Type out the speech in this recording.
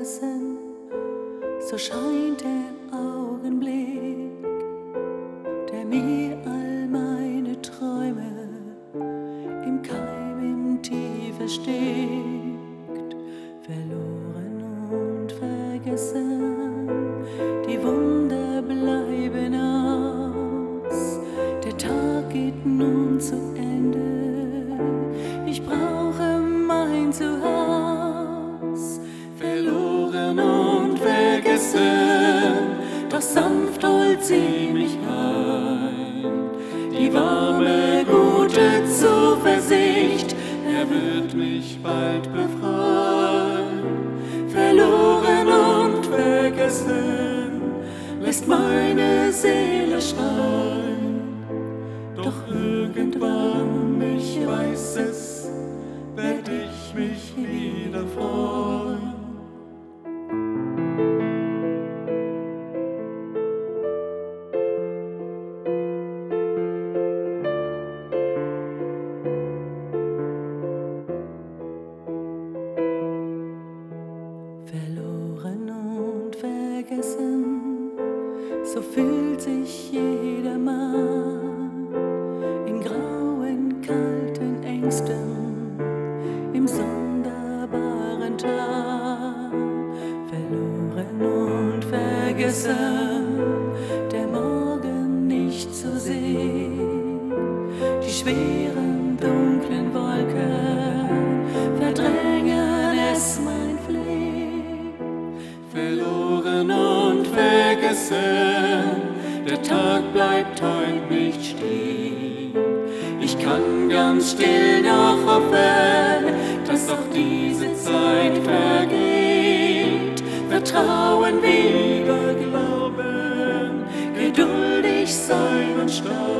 vergessen, so scheint der Augenblick, der mir all meine Träume im Keim im Tiefe steckt, verloren und vergessen. Die Wunder bleiben aus, der Tag geht nun zu Ende. Ich brauche mein Zuhause, vergessen. Doch sanft holt sie mich ein. Die warme, gute Zuversicht, er wird mich bald befreien. Verloren und vergessen, lässt meine Seele schreien. Doch irgendwann, ich weiß es, werd ich mich wieder freuen. So fühlt sich jeder Mann in grauen, kalten Ängsten im sonderbaren Tag. Verloren und vergessen, der Morgen nicht zu sehen, die schweren, vergessen, der Tag bleibt heut nicht stehen. Ich kann ganz still noch hoffen, dass auch diese Zeit vergeht. Vertrauen, wieder glauben, geduldig sein und stark.